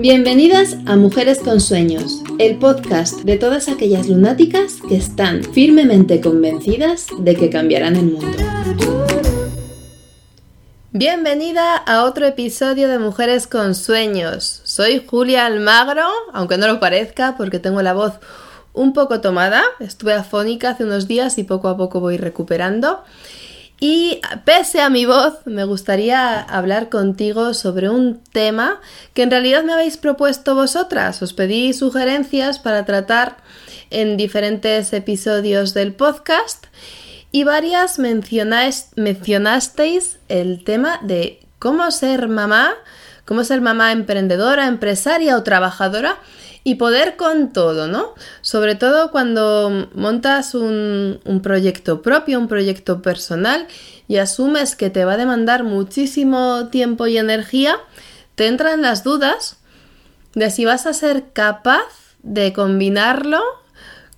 Bienvenidas a Mujeres con Sueños, el podcast de todas aquellas lunáticas que están firmemente convencidas de que cambiarán el mundo. Bienvenida a otro episodio de Mujeres con Sueños. Soy Julia Almagro, aunque no lo parezca porque tengo la voz un poco tomada. Estuve afónica hace unos días y poco a poco voy recuperando. Y pese a mi voz, me gustaría hablar contigo sobre un tema que en realidad me habéis propuesto vosotras. Os pedí sugerencias para tratar en diferentes episodios del podcast y varias mencionasteis el tema de cómo ser mamá, cómo ser mamá emprendedora, empresaria o trabajadora y poder con todo, ¿no? Sobre todo cuando montas un, proyecto propio, un proyecto personal y asumes que te va a demandar muchísimo tiempo y energía, te entran las dudas de si vas a ser capaz de combinarlo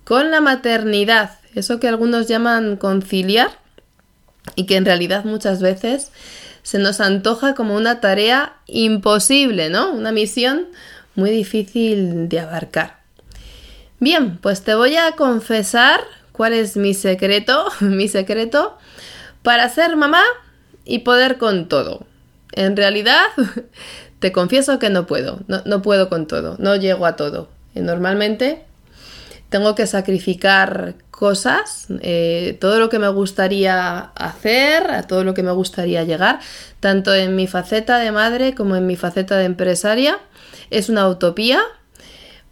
con la maternidad, eso que algunos llaman conciliar y que en realidad muchas veces se nos antoja como una tarea imposible, ¿no? Una misión muy difícil de abarcar. Bien, pues te voy a confesar cuál es mi secreto, mi secreto para ser mamá y poder con todo. En realidad, te confieso que no puedo, no, puedo con todo, no llego a todo. normalmente tengo que sacrificar cosas, eh, todo lo que me gustaría hacer, a todo lo que me gustaría llegar, tanto en mi faceta de madre como en mi faceta de empresaria es una utopía.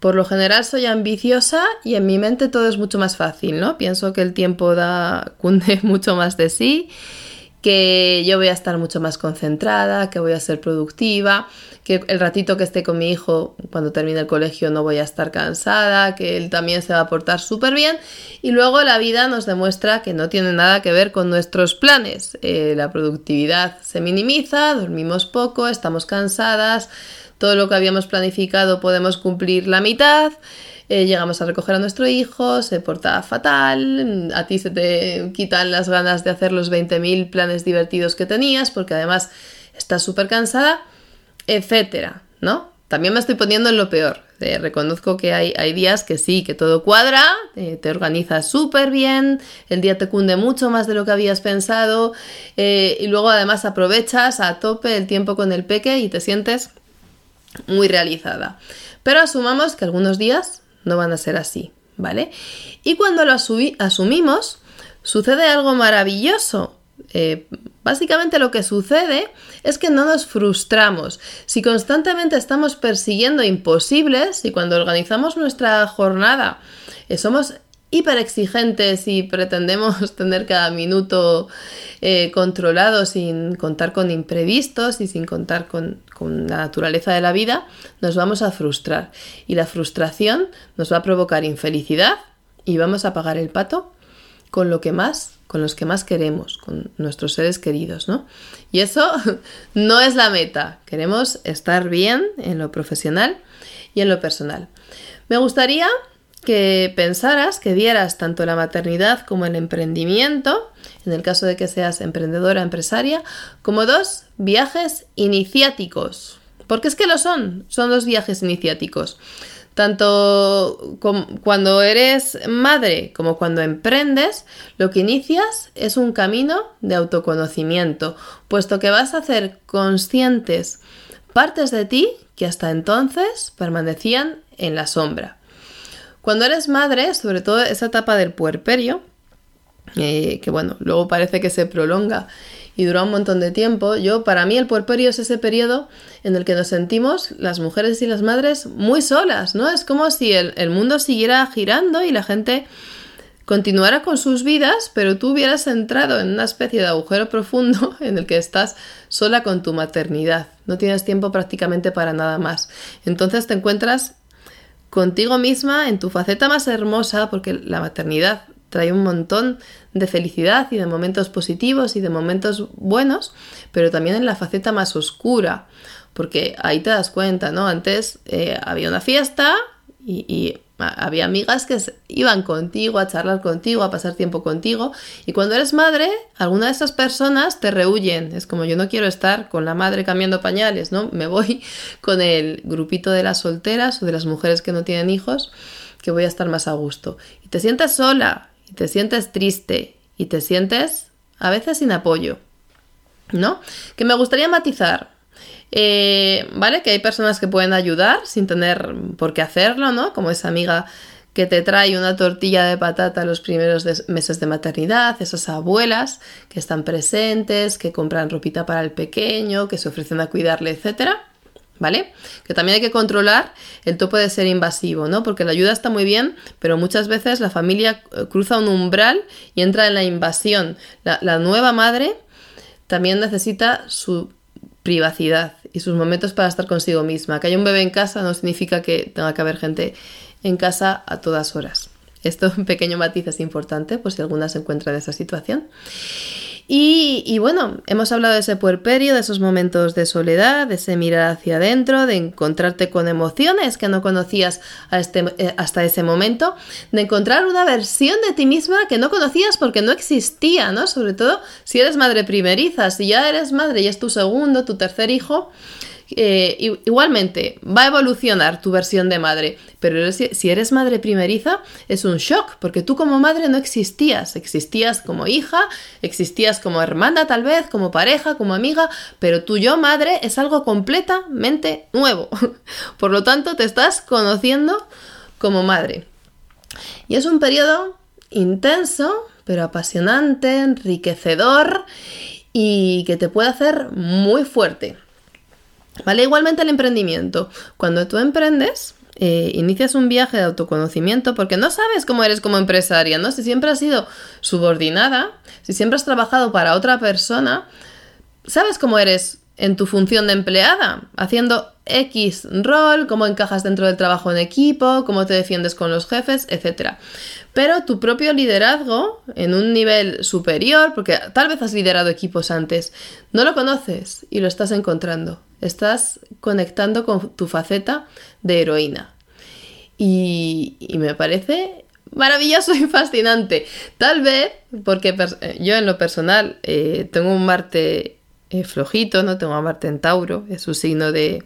Por lo general soy ambiciosa y en mi mente todo es mucho más fácil, ¿no? Pienso que el tiempo da cunde mucho más de sí, que yo voy a estar mucho más concentrada, que voy a ser productiva, que el ratito que esté con mi hijo cuando termine el colegio no voy a estar cansada, que él también se va a portar súper bien y luego la vida nos demuestra que no tiene nada que ver con nuestros planes. Eh, la productividad se minimiza, dormimos poco, estamos cansadas, todo lo que habíamos planificado podemos cumplir la mitad. Eh, llegamos a recoger a nuestro hijo, se porta fatal, a ti se te quitan las ganas de hacer los 20.000 planes divertidos que tenías porque además estás súper cansada, etcétera, ¿no? También me estoy poniendo en lo peor. Eh, reconozco que hay, hay, días que sí, que todo cuadra, eh, te organizas súper bien, el día te cunde mucho más de lo que habías pensado y luego además aprovechas a tope el tiempo con el peque y te sientes muy realizada. Pero asumamos que algunos días no van a ser así, ¿vale? Y cuando lo asumimos, sucede algo maravilloso. Eh, básicamente lo que sucede es que no nos frustramos. Si constantemente estamos persiguiendo imposibles y cuando organizamos nuestra jornada eh, somos hiper exigentes y pretendemos tener cada minuto eh, controlado sin contar con imprevistos y sin contar con, la naturaleza de la vida, nos vamos a frustrar. Y la frustración nos va a provocar infelicidad y vamos a pagar el pato con lo que más, con los que más queremos, con nuestros seres queridos, ¿no? Y eso no es la meta. Queremos estar bien en lo profesional y en lo personal. Me gustaría que pensaras, que dieras tanto la maternidad como el emprendimiento, en el caso de que seas emprendedora, empresaria, como dos viajes iniciáticos. Porque es que lo son, son dos viajes iniciáticos. Tanto cuando eres madre como cuando emprendes, lo que inicias es un camino de autoconocimiento, puesto que vas a hacer conscientes partes de ti que hasta entonces permanecían en la sombra. Cuando eres madre, sobre todo esa etapa del puerperio, eh, que bueno, luego parece que se prolonga y dura un montón de tiempo, yo para mí el puerperio es ese periodo en el que nos sentimos las mujeres y las madres muy solas, ¿no? Es como si el, el mundo siguiera girando y la gente continuara con sus vidas, pero tú hubieras entrado en una especie de agujero profundo en el que estás sola con tu maternidad. No tienes tiempo prácticamente para nada más. Entonces te encuentras contigo misma en tu faceta más hermosa, porque la maternidad trae un montón de felicidad y de momentos positivos y de momentos buenos, pero también en la faceta más oscura, porque ahí te das cuenta, ¿no? Antes eh, había una fiesta y, había amigas que iban contigo a charlar contigo, a pasar tiempo contigo. Y cuando eres madre, alguna de esas personas te rehuyen. Es como yo no quiero estar con la madre cambiando pañales, ¿no? Me voy con el grupito de las solteras o de las mujeres que no tienen hijos, que voy a estar más a gusto. Y te sientes sola, y te sientes triste, y te sientes a veces sin apoyo. ¿No? Que me gustaría matizar. Eh, ¿Vale? Que hay personas que pueden ayudar sin tener por qué hacerlo, ¿no? Como esa amiga que te trae una tortilla de patata los primeros meses de maternidad, esas abuelas que están presentes, que compran ropita para el pequeño, que se ofrecen a cuidarle, etcétera. ¿Vale? Que también hay que controlar el topo de ser invasivo, ¿no? Porque la ayuda está muy bien, pero muchas veces la familia eh, cruza un umbral y entra en la invasión. la nueva madre también necesita su privacidad y sus momentos para estar consigo misma. Que haya un bebé en casa no significa que tenga que haber gente en casa a todas horas. Esto, un pequeño matiz es importante, por si alguna se encuentra en esa situación. Y, bueno, hemos hablado de ese puerperio, de esos momentos de soledad, de ese mirar hacia adentro, de encontrarte con emociones que no conocías este, eh, hasta ese momento, de encontrar una versión de ti misma que no conocías porque no existía, ¿no? Sobre todo si eres madre primeriza, si ya eres madre y es tu segundo, tu tercer hijo, eh, igualmente, va a evolucionar tu versión de madre, pero si eres madre primeriza es un shock, porque tú como madre no existías, existías como hija, existías como hermana tal vez, como pareja, como amiga, pero tu yo madre es algo completamente nuevo. Por lo tanto, te estás conociendo como madre. Y es un periodo intenso, pero apasionante, enriquecedor y que te puede hacer muy fuerte. ¿Vale? Igualmente el emprendimiento. Cuando tú emprendes, eh, inicias un viaje de autoconocimiento porque no sabes cómo eres como empresaria, ¿no? Si siempre has sido subordinada, si siempre has trabajado para otra persona, sabes cómo eres en tu función de empleada, haciendo X rol, cómo encajas dentro del trabajo en equipo, cómo te defiendes con los jefes, etc. Pero tu propio liderazgo en un nivel superior, porque tal vez has liderado equipos antes, no lo conoces y lo estás encontrando. Estás conectando con tu faceta de heroína. Y, me parece maravilloso y fascinante. Tal vez, porque yo en lo personal eh, tengo un Marte eh, flojito, no tengo a Marte en Tauro, es su signo de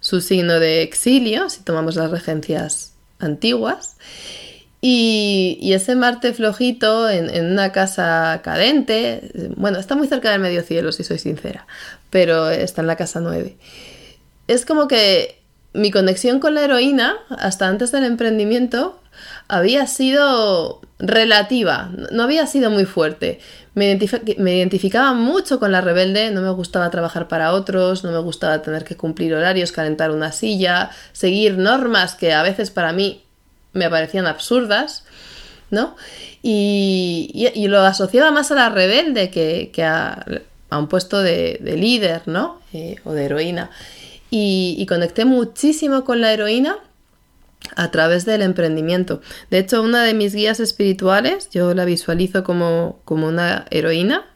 su signo de exilio, si tomamos las regencias antiguas. Y, ese Marte flojito en, una casa cadente, bueno, está muy cerca del medio cielo, si soy sincera, pero está en la casa 9. Es como que mi conexión con la heroína, hasta antes del emprendimiento, había sido relativa, no había sido muy fuerte. Me, me, identificaba mucho con la rebelde, no me gustaba trabajar para otros, no me gustaba tener que cumplir horarios, calentar una silla, seguir normas que a veces para mí me parecían absurdas, ¿no? Y, lo asociaba más a la rebelde que, a, un puesto de, líder, ¿no? Eh, o de heroína. Y, conecté muchísimo con la heroína a través del emprendimiento. De hecho, una de mis guías espirituales, yo la visualizo como, como una heroína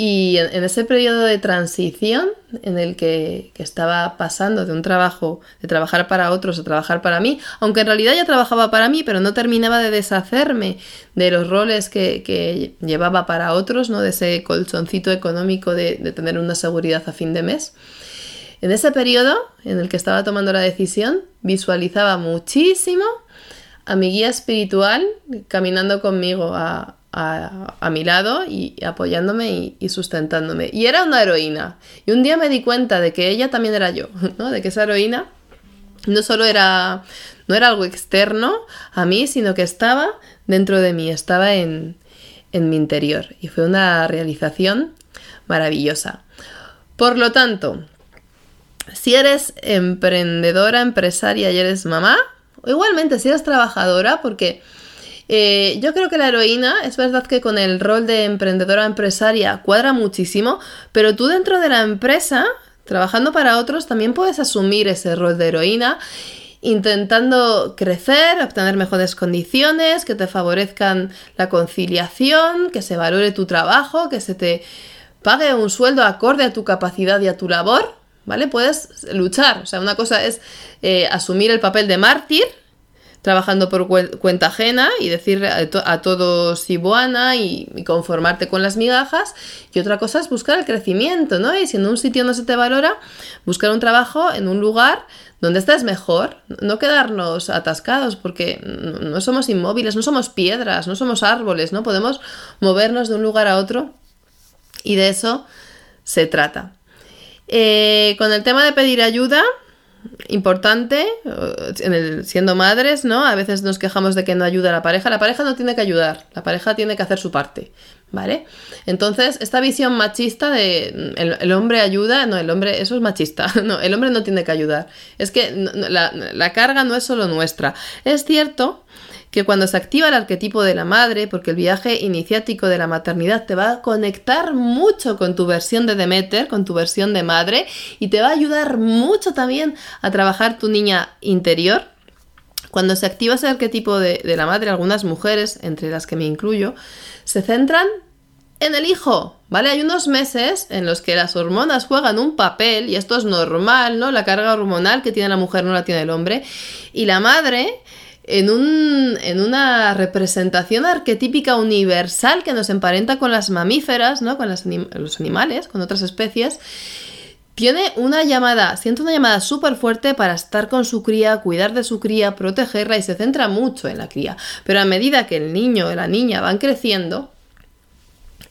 y en, ese periodo de transición en el que, estaba pasando de un trabajo, de trabajar para otros a trabajar para mí, aunque en realidad ya trabajaba para mí, pero no terminaba de deshacerme de los roles que, llevaba para otros, ¿no? de ese colchoncito económico de, de tener una seguridad a fin de mes. En ese periodo en el que estaba tomando la decisión, visualizaba muchísimo a mi guía espiritual caminando conmigo a, a, mi lado y apoyándome y, sustentándome. Y era una heroína. Y un día me di cuenta de que ella también era yo, ¿no? De que esa heroína no solo era, no era algo externo a mí, sino que estaba dentro de mí, estaba en, en mi interior. Y fue una realización maravillosa. Por lo tanto, si eres emprendedora, empresaria y eres mamá, o igualmente si eres trabajadora, porque eh, yo creo que la heroína, es verdad que con el rol de emprendedora empresaria cuadra muchísimo, pero tú dentro de la empresa, trabajando para otros, también puedes asumir ese rol de heroína intentando crecer, obtener mejores condiciones, que te favorezcan la conciliación, que se valore tu trabajo, que se te pague un sueldo acorde a tu capacidad y a tu labor, ¿vale? Puedes luchar, o sea, una cosa es eh, asumir el papel de mártir, trabajando por cuenta ajena y decirle a, todos si buena y, y, conformarte con las migajas. Y otra cosa es buscar el crecimiento, ¿no? Y si en un sitio no se te valora, buscar un trabajo en un lugar donde estés mejor, no quedarnos atascados, porque no somos inmóviles, no somos piedras, no somos árboles, ¿no? Podemos movernos de un lugar a otro y de eso se trata. Eh, con el tema de pedir ayuda, importante, eh, siendo madres, ¿no? A veces nos quejamos de que no ayuda la pareja. La pareja no tiene que ayudar, la pareja tiene que hacer su parte, ¿vale? Entonces, esta visión machista de el, hombre ayuda, no, el hombre, eso es machista, no, el hombre no tiene que ayudar. Es que la, la carga no es solo nuestra. Es cierto que cuando se activa el arquetipo de la madre, porque el viaje iniciático de la maternidad te va a conectar mucho con tu versión de Demeter, con tu versión de madre, y te va a ayudar mucho también a trabajar tu niña interior. Cuando se activa ese arquetipo de, la madre, algunas mujeres, entre las que me incluyo, se centran en el hijo, ¿vale? Hay unos meses en los que las hormonas juegan un papel, y esto es normal, ¿no? La carga hormonal que tiene la mujer no la tiene el hombre, y la madre en, un, en una representación arquetípica universal que nos emparenta con las mamíferas, ¿no? con los animales, con otras especies, tiene una llamada, siente una llamada súper fuerte para estar con su cría, cuidar de su cría, protegerla y se centra mucho en la cría. Pero a medida que el niño o la niña van creciendo,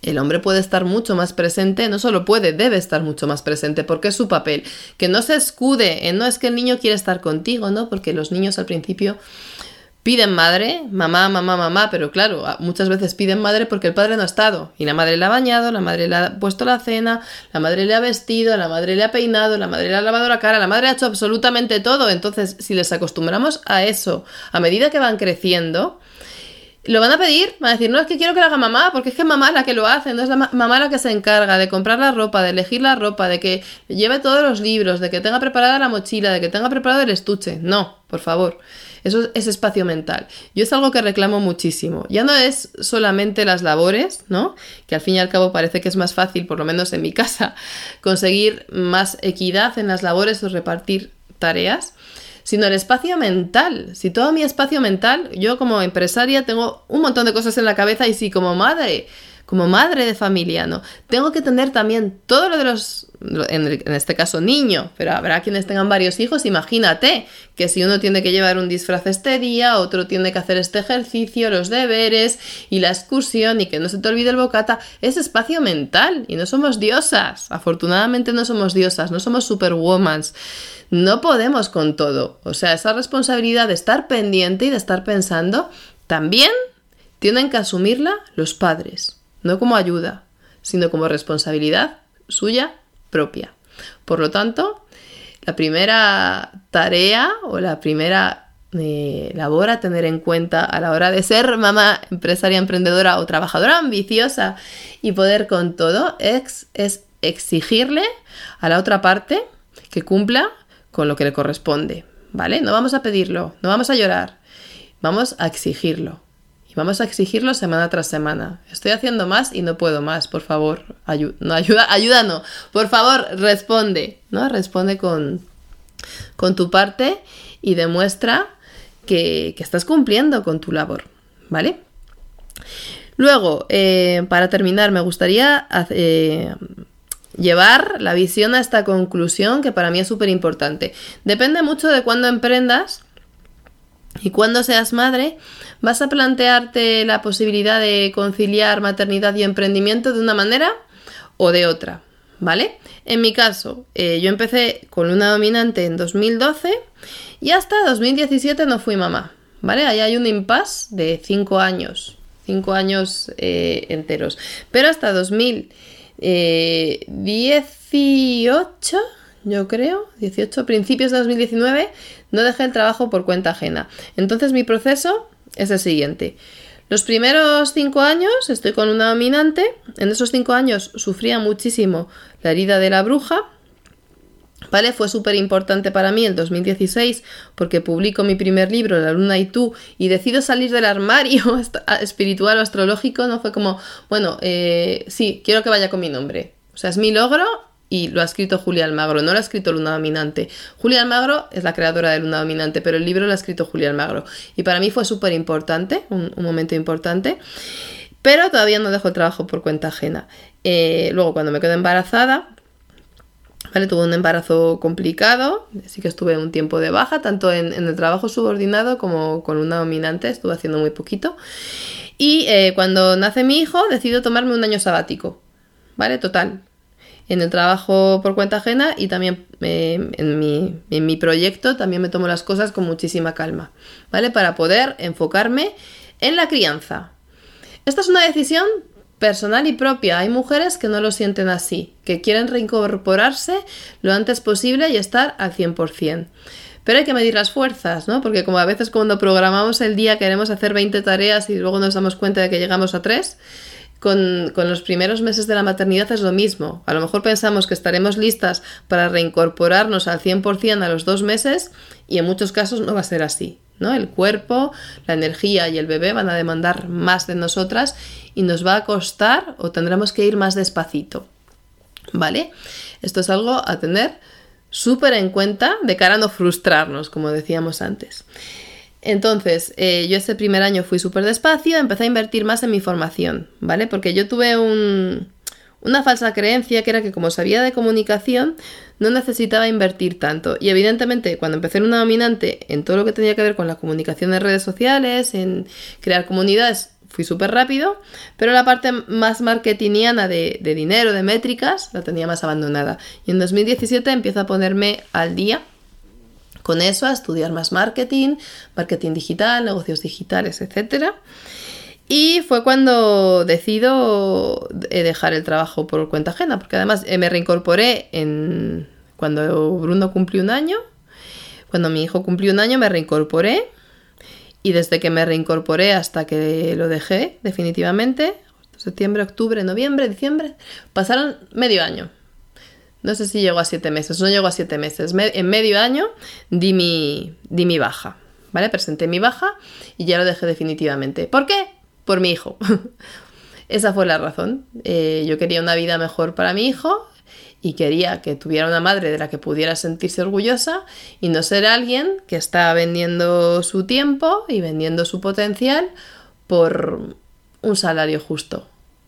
el hombre puede estar mucho más presente, no solo puede, debe estar mucho más presente, porque es su papel. Que no se escude no es que el niño quiere estar contigo, ¿no? Porque los niños al principio piden madre, mamá, mamá, mamá, pero claro, muchas veces piden madre porque el padre no ha estado. Y la madre le ha bañado, la madre le ha puesto la cena, la madre le ha vestido, la madre le ha peinado, la madre le ha lavado la cara, la madre ha hecho absolutamente todo. Entonces, si les acostumbramos a eso a medida que van creciendo, lo van a pedir, van a decir, no es que quiero que lo haga mamá, porque es que mamá la que lo hace, no es la mamá la que se encarga de comprar la ropa, de elegir la ropa, de que lleve todos los libros, de que tenga preparada la mochila, de que tenga preparado el estuche. No, por favor. Eso es espacio mental. Yo es algo que reclamo muchísimo. Ya no es solamente las labores, ¿no? Que al fin y al cabo parece que es más fácil, por lo menos en mi casa, conseguir más equidad en las labores o repartir tareas, sino el espacio mental. Si todo mi espacio mental, yo como empresaria tengo un montón de cosas en la cabeza y si como madre, como madre de familia, ¿no? Tengo que tener también todo lo de los, en, este caso niño, pero habrá quienes tengan varios hijos, imagínate que si uno tiene que llevar un disfraz este día, otro tiene que hacer este ejercicio, los deberes y la excursión y que no se te olvide el bocata, es espacio mental y no somos diosas, afortunadamente no somos diosas, no somos superwomans. No podemos con todo. O sea, esa responsabilidad de estar pendiente y de estar pensando, también tienen que asumirla los padres, no como ayuda, sino como responsabilidad suya propia. Por lo tanto, la primera tarea o la primera eh, labor a tener en cuenta a la hora de ser mamá, empresaria, emprendedora o trabajadora ambiciosa y poder con todo es, es exigirle a la otra parte que cumpla con lo que le corresponde, ¿vale? No vamos a pedirlo, no vamos a llorar, vamos a exigirlo. Vamos a exigirlo semana tras semana. Estoy haciendo más y no puedo más, por favor. no, ayuda, ayuda no. Por favor, responde, ¿no? Responde con, con tu parte y demuestra que, estás cumpliendo con tu labor, ¿vale? Luego, eh, para terminar, me gustaría eh, llevar la visión a esta conclusión que para mí es súper importante. Depende mucho de cuándo emprendas y cuando seas madre, vas a plantearte la posibilidad de conciliar maternidad y emprendimiento de una manera o de otra, ¿vale? En mi caso, eh, yo empecé con una dominante en 2012 y hasta 2017 no fui mamá, ¿vale? Ahí hay un impasse de 5 años, 5 años eh, enteros. Pero hasta 2000 eh, 18, yo creo, 18, principios de 2019, no dejé el trabajo por cuenta ajena. Entonces mi proceso es el siguiente. Los primeros cinco años estoy con una dominante. En esos cinco años sufría muchísimo la herida de la bruja, ¿Vale? Fue súper importante para mí el 2016 porque publico mi primer libro, La Luna y tú, y decido salir del armario espiritual o astrológico. No fue como, bueno, eh, sí, quiero que vaya con mi nombre. O sea, es mi logro y lo ha escrito Julia Almagro, no lo ha escrito Luna Dominante. Julia Almagro es la creadora de Luna Dominante, pero el libro lo ha escrito Julia Almagro. Y para mí fue súper importante, un, momento importante, pero todavía no dejo el trabajo por cuenta ajena. Eh, luego, cuando me quedé embarazada, ¿vale? Tuve un embarazo complicado, así que estuve un tiempo de baja, tanto en, el trabajo subordinado como con Luna Dominante, estuve haciendo muy poquito. Y eh, cuando nace mi hijo, decido tomarme un año sabático, ¿vale? Total, en el trabajo por cuenta ajena y también eh, en, mi, en, mi, proyecto también me tomo las cosas con muchísima calma, ¿vale? Para poder enfocarme en la crianza. Esta es una decisión personal y propia. Hay mujeres que no lo sienten así, que quieren reincorporarse lo antes posible y estar al 100%. Pero hay que medir las fuerzas, ¿no? Porque como a veces cuando programamos el día queremos hacer 20 tareas y luego nos damos cuenta de que llegamos a 3, con, los primeros meses de la maternidad es lo mismo. A lo mejor pensamos que estaremos listas para reincorporarnos al 100% a los dos meses y en muchos casos no va a ser así. ¿no? El cuerpo, la energía y el bebé van a demandar más de nosotras y nos va a costar o tendremos que ir más despacito. ¿Vale? Esto es algo a tener súper en cuenta de cara a no frustrarnos, como decíamos antes. Entonces, eh, yo ese primer año fui súper despacio, empecé a invertir más en mi formación, ¿vale? Porque yo tuve una falsa creencia que era que como sabía de comunicación, no necesitaba invertir tanto. Y evidentemente, cuando empecé en una dominante en todo lo que tenía que ver con la comunicación de redes sociales, en crear comunidades, fui súper rápido, pero la parte más marketingiana de, de dinero, de métricas, la tenía más abandonada. Y en 2017 empiezo a ponerme al día con eso a estudiar más marketing, marketing digital, negocios digitales, etc. Y fue cuando decido eh, dejar el trabajo por cuenta ajena, porque además eh, me reincorporé en cuando Bruno cumplió un año, cuando mi hijo cumplió un año me reincorporé y desde que me reincorporé hasta que lo dejé definitivamente, septiembre, octubre, noviembre, diciembre, pasaron medio año. No sé si llegó a siete meses, no llegó a siete meses. en medio año di mi, di mi baja, ¿vale? Presenté mi baja y ya lo dejé definitivamente. ¿Por qué? Por mi hijo. Esa fue la razón. Eh, yo quería una vida mejor para mi hijo y quería que tuviera una madre de la que pudiera sentirse orgullosa y no ser alguien que está vendiendo su tiempo y vendiendo su potencial por un salario justo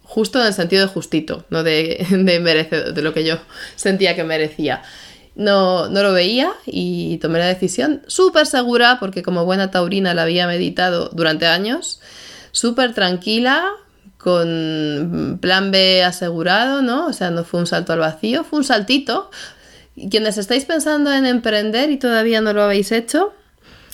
justo en el sentido de justito, no de, de de lo que yo sentía que merecía. No, no lo veía y tomé la decisión súper segura, porque como buena taurina la había meditado durante años, súper tranquila, con plan B asegurado, ¿no? O sea, no fue un salto al vacío, fue un saltito. Quienes estáis pensando en emprender y todavía no lo habéis hecho,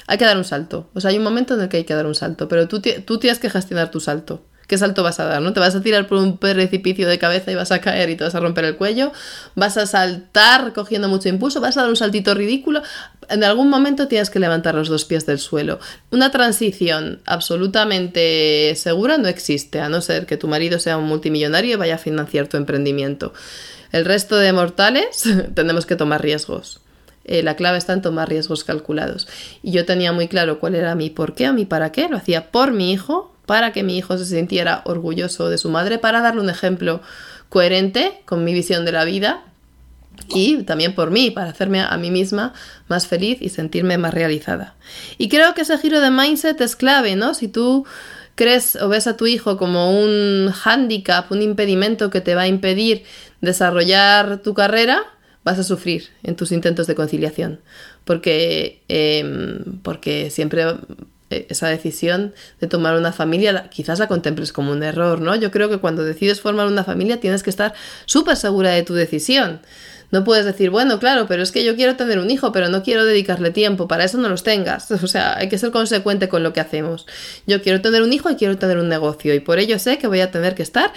hay que dar un salto. O sea, hay un momento en el que hay que dar un salto, pero tú, tú tienes que gestionar tu salto. ¿Qué salto vas a dar? ¿No? ¿Te vas a tirar por un precipicio de cabeza y vas a caer y te vas a romper el cuello? ¿Vas a saltar cogiendo mucho impulso? ¿Vas a dar un saltito ridículo? En algún momento tienes que levantar los dos pies del suelo. Una transición absolutamente segura no existe, a no ser que tu marido sea un multimillonario y vaya a financiar tu emprendimiento. El resto de mortales tenemos que tomar riesgos. Eh, la clave está en tomar riesgos calculados. Y yo tenía muy claro cuál era mi por qué o mi para qué. Lo hacía por mi hijo, para que mi hijo se sintiera orgulloso de su madre, para darle un ejemplo coherente con mi visión de la vida y también por mí, para hacerme a mí misma más feliz y sentirme más realizada. Y creo que ese giro de mindset es clave, ¿no? Si tú crees o ves a tu hijo como un hándicap, un impedimento que te va a impedir desarrollar tu carrera, vas a sufrir en tus intentos de conciliación, porque, em, porque siempre esa decisión de tomar una familia quizás la contemples como un error, ¿no? Yo creo que cuando decides formar una familia tienes que estar súper segura de tu decisión. No puedes decir, bueno, claro, pero es que yo quiero tener un hijo, pero no quiero dedicarle tiempo, para eso no los tengas. O sea, hay que ser consecuente con lo que hacemos. Yo quiero tener un hijo y quiero tener un negocio, y por ello sé que voy a tener que estar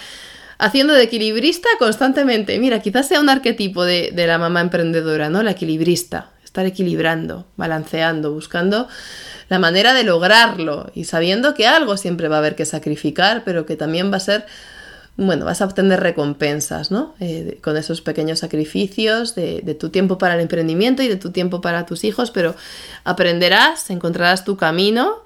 haciendo de equilibrista constantemente. Mira, quizás sea un arquetipo de, de la mamá emprendedora, ¿no? La equilibrista, estar equilibrando, balanceando, buscando la manera de lograrlo y sabiendo que algo siempre va a haber que sacrificar, pero que también va a ser, bueno, vas a obtener recompensas, ¿no? Eh, con esos pequeños sacrificios de, tu tiempo para el emprendimiento y de tu tiempo para tus hijos, pero aprenderás, encontrarás tu camino.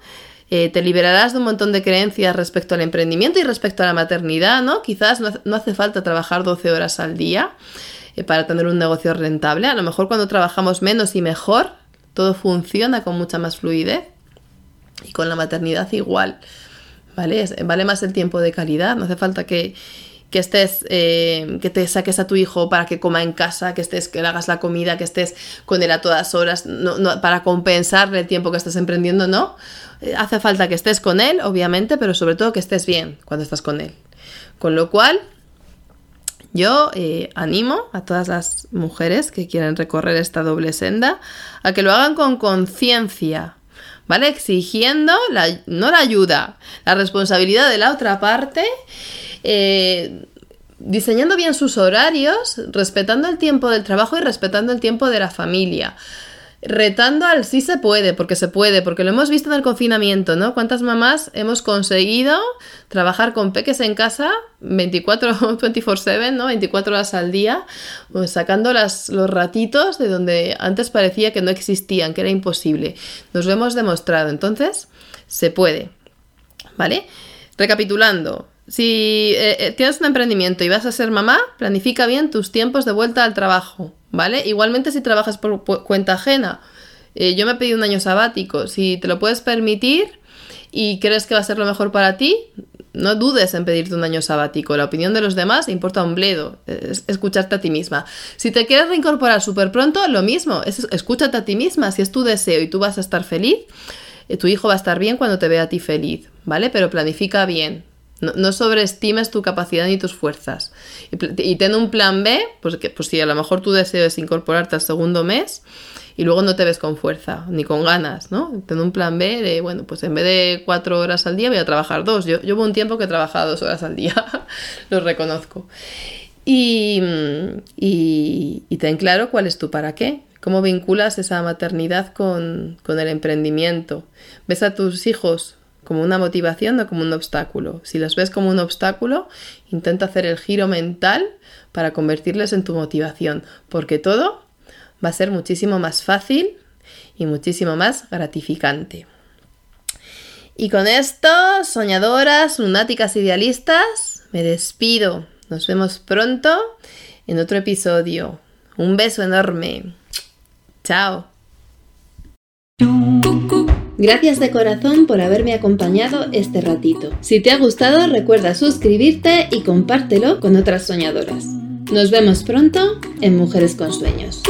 Eh, te liberarás de un montón de creencias respecto al emprendimiento y respecto a la maternidad, ¿no? Quizás no, no hace falta trabajar 12 horas al día. eh, para tener un negocio rentable. A lo mejor cuando trabajamos menos y mejor, todo funciona con mucha más fluidez. Y con la maternidad igual. ¿Vale? Vale más el tiempo de calidad. No hace falta que, que estés, eh, que te saques a tu hijo para que coma en casa, que estés, que le hagas la comida, que estés con él a todas horas, no, para compensarle el tiempo que estás emprendiendo, no. Eh, hace falta que estés con él, obviamente, pero sobre todo que estés bien cuando estás con él. Con lo cual, yo eh, animo a todas las mujeres que quieren recorrer esta doble senda a que lo hagan con conciencia, ¿vale? Exigiendo no la ayuda, la responsabilidad de la otra parte, eh, diseñando bien sus horarios, respetando el tiempo del trabajo y respetando el tiempo de la familia retando al sí se puede, porque se puede, porque lo hemos visto en el confinamiento, ¿no? ¿Cuántas mamás hemos conseguido trabajar con peques en casa 24, 24/7, ¿no? 24 horas al día, pues sacando las, los ratitos de donde antes parecía que no existían, que era imposible. Nos lo hemos demostrado, entonces se puede, ¿vale? Recapitulando, si eh, eh, tienes un emprendimiento y vas a ser mamá, planifica bien tus tiempos de vuelta al trabajo, ¿vale? Igualmente si trabajas por, cuenta ajena. Eh, yo me he pedido un año sabático. Si te lo puedes permitir y crees que va a ser lo mejor para ti, no dudes en pedirte un año sabático. La opinión de los demás importa un bledo. Es escucharte a ti misma. Si te quieres reincorporar súper pronto, lo mismo. Es, escúchate a ti misma. Si es tu deseo y tú vas a estar feliz, tu hijo va a estar bien cuando te vea a ti feliz, ¿vale? Pero planifica bien. No, sobreestimes tu capacidad ni tus fuerzas. Y, ten un plan B, pues, que, pues si a lo mejor tu deseo es incorporarte al segundo mes y luego no te ves con fuerza ni con ganas, ¿no? Ten un plan B de, bueno, pues en vez de cuatro horas al día voy a trabajar dos. Yo llevo un tiempo que he trabajado dos horas al día, lo reconozco. Y, y, y, ten claro cuál es tu para qué. ¿Cómo vinculas esa maternidad con, con el emprendimiento? ¿Ves a tus hijos como una motivación o como un obstáculo. Si los ves como un obstáculo, intenta hacer el giro mental para convertirles en tu motivación, porque todo va a ser muchísimo más fácil y muchísimo más gratificante. Y con esto, soñadoras, lunáticas idealistas, me despido. Nos vemos pronto en otro episodio. Un beso enorme. Chao. Gracias de corazón por haberme acompañado este ratito. Si te ha gustado, recuerda suscribirte y compártelo con otras soñadoras. Nos vemos pronto en Mujeres con Sueños.